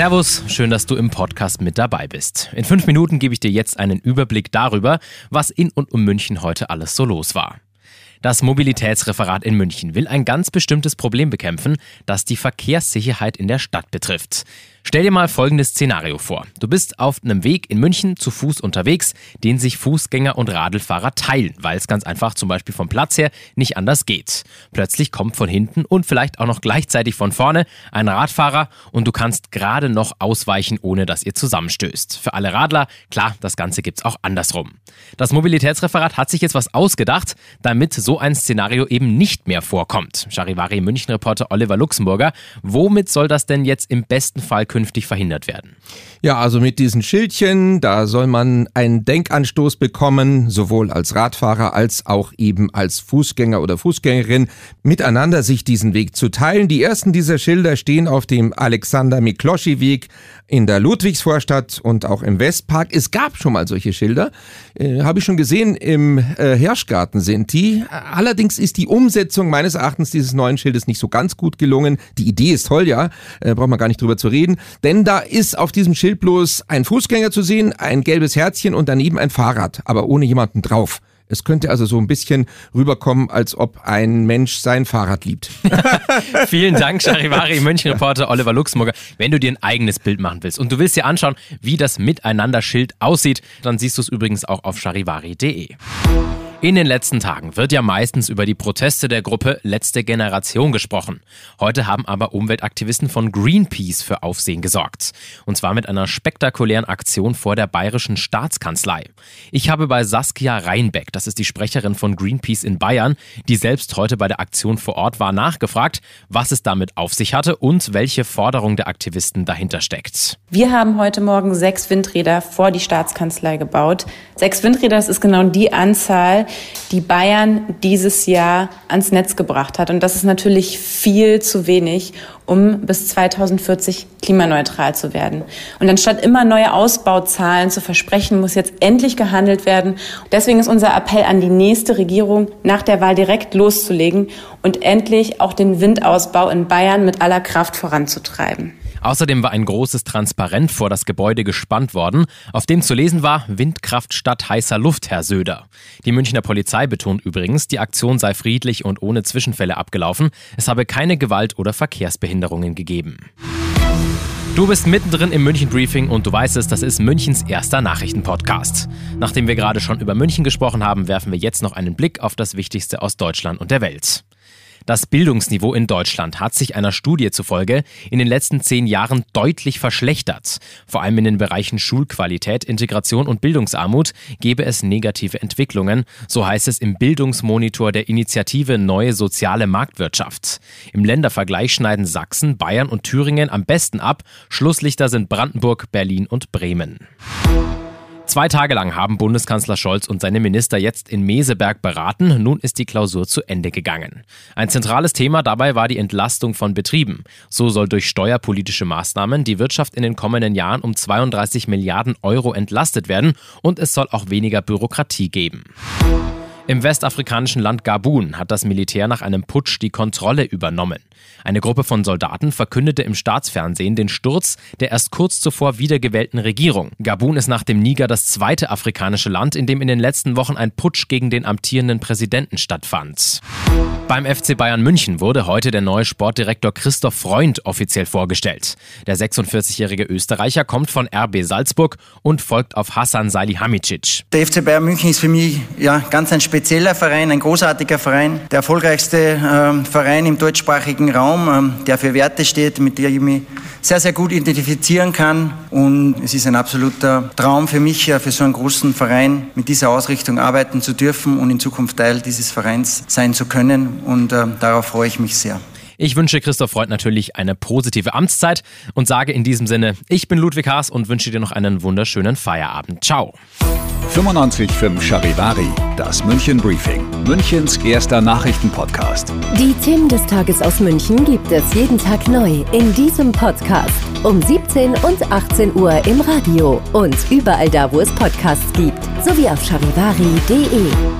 Servus, schön, dass du im Podcast mit dabei bist. In fünf Minuten gebe ich dir jetzt einen Überblick darüber, was in und um München heute alles so los war. Das Mobilitätsreferat in München will ein ganz bestimmtes Problem bekämpfen, das die Verkehrssicherheit in der Stadt betrifft. Stell dir mal folgendes Szenario vor. Du bist auf einem Weg in München zu Fuß unterwegs, den sich Fußgänger und Radlfahrer teilen, weil es ganz einfach zum Beispiel vom Platz her nicht anders geht. Plötzlich kommt von hinten und vielleicht auch noch gleichzeitig von vorne ein Radfahrer und du kannst gerade noch ausweichen, ohne dass ihr zusammenstößt. Für alle Radler, klar, das Ganze gibt's auch andersrum. Das Mobilitätsreferat hat sich jetzt was ausgedacht, damit so ein Szenario eben nicht mehr vorkommt. Charivari München-Reporter Oliver Luxemburger, womit soll das denn jetzt im besten Fall künftig verhindert werden? Ja, also mit diesen Schildchen, da soll man einen Denkanstoß bekommen, sowohl als Radfahrer als auch eben als Fußgänger oder Fußgängerin, miteinander sich diesen Weg zu teilen. Die ersten dieser Schilder stehen auf dem Alexander Mikloschi Weg in der Ludwigsvorstadt und auch im Westpark. Es gab schon mal solche Schilder, äh, habe ich schon gesehen, im äh, Hirschgarten sind die. Allerdings ist die Umsetzung meines Erachtens dieses neuen Schildes nicht so ganz gut gelungen. Die Idee ist toll, ja, äh, braucht man gar nicht drüber zu reden, denn da ist auf diesem Schild bloß ein Fußgänger zu sehen, ein gelbes Herzchen und daneben ein Fahrrad, aber ohne jemanden drauf. Es könnte also so ein bisschen rüberkommen, als ob ein Mensch sein Fahrrad liebt. Vielen Dank, Charivari, München-Reporter Oliver Luxemburger. Wenn du dir ein eigenes Bild machen willst und du willst dir anschauen, wie das Miteinander-Schild aussieht, dann siehst du es übrigens auch auf charivari.de. In den letzten Tagen wird ja meistens über die Proteste der Gruppe Letzte Generation gesprochen. Heute haben aber Umweltaktivisten von Greenpeace für Aufsehen gesorgt. Und zwar mit einer spektakulären Aktion vor der bayerischen Staatskanzlei. Ich habe bei Saskia Reinbeck, das ist die Sprecherin von Greenpeace in Bayern, die selbst heute bei der Aktion vor Ort war, nachgefragt, was es damit auf sich hatte und welche Forderung der Aktivisten dahinter steckt. Wir haben heute Morgen sechs Windräder vor die Staatskanzlei gebaut. Sechs Windräder, das ist genau die Anzahl, die Bayern dieses Jahr ans Netz gebracht hat. Und das ist natürlich viel zu wenig, um bis 2040 klimaneutral zu werden. Und anstatt immer neue Ausbauzahlen zu versprechen, muss jetzt endlich gehandelt werden. Deswegen ist unser Appell an die nächste Regierung, nach der Wahl direkt loszulegen und endlich auch den Windausbau in Bayern mit aller Kraft voranzutreiben. Außerdem war ein großes Transparent vor das Gebäude gespannt worden, auf dem zu lesen war Windkraft statt heißer Luft, Herr Söder. Die Münchner Polizei betont übrigens, die Aktion sei friedlich und ohne Zwischenfälle abgelaufen. Es habe keine Gewalt oder Verkehrsbehinderungen gegeben. Du bist mittendrin im München Briefing und du weißt es, das ist Münchens erster Nachrichtenpodcast. Nachdem wir gerade schon über München gesprochen haben, werfen wir jetzt noch einen Blick auf das Wichtigste aus Deutschland und der Welt. Das Bildungsniveau in Deutschland hat sich einer Studie zufolge in den letzten zehn Jahren deutlich verschlechtert. Vor allem in den Bereichen Schulqualität, Integration und Bildungsarmut gebe es negative Entwicklungen, so heißt es im Bildungsmonitor der Initiative Neue Soziale Marktwirtschaft. Im Ländervergleich schneiden Sachsen, Bayern und Thüringen am besten ab. Schlusslichter sind Brandenburg, Berlin und Bremen. Zwei Tage lang haben Bundeskanzler Scholz und seine Minister jetzt in Meseberg beraten. Nun ist die Klausur zu Ende gegangen. Ein zentrales Thema dabei war die Entlastung von Betrieben. So soll durch steuerpolitische Maßnahmen die Wirtschaft in den kommenden Jahren um 32 Milliarden Euro entlastet werden und es soll auch weniger Bürokratie geben. Im westafrikanischen Land Gabun hat das Militär nach einem Putsch die Kontrolle übernommen. Eine Gruppe von Soldaten verkündete im Staatsfernsehen den Sturz der erst kurz zuvor wiedergewählten Regierung. Gabun ist nach dem Niger das zweite afrikanische Land, in dem in den letzten Wochen ein Putsch gegen den amtierenden Präsidenten stattfand. Beim FC Bayern München wurde heute der neue Sportdirektor Christoph Freund offiziell vorgestellt. Der 46-jährige Österreicher kommt von RB Salzburg und folgt auf Hassan Salihamidzic. Der FC Bayern München ist für mich ja, ganz ein spezieller Verein, ein großartiger Verein, der erfolgreichste äh, Verein im deutschsprachigen Raum, äh, der für Werte steht, mit der ich mich sehr, sehr gut identifizieren kann. Und es ist ein absoluter Traum für mich, für so einen großen Verein mit dieser Ausrichtung arbeiten zu dürfen und in Zukunft Teil dieses Vereins sein zu können und äh, darauf freue ich mich sehr. Ich wünsche Christoph Freund natürlich eine positive Amtszeit und sage in diesem Sinne, ich bin Ludwig Haas und wünsche dir noch einen wunderschönen Feierabend. Ciao. 95.5 Charivari, das München Briefing, Münchens erster Nachrichtenpodcast. Die Themen des Tages aus München gibt es jeden Tag neu in diesem Podcast. Um 17 und 18 Uhr im Radio und überall da, wo es Podcasts gibt, sowie auf charivari.de.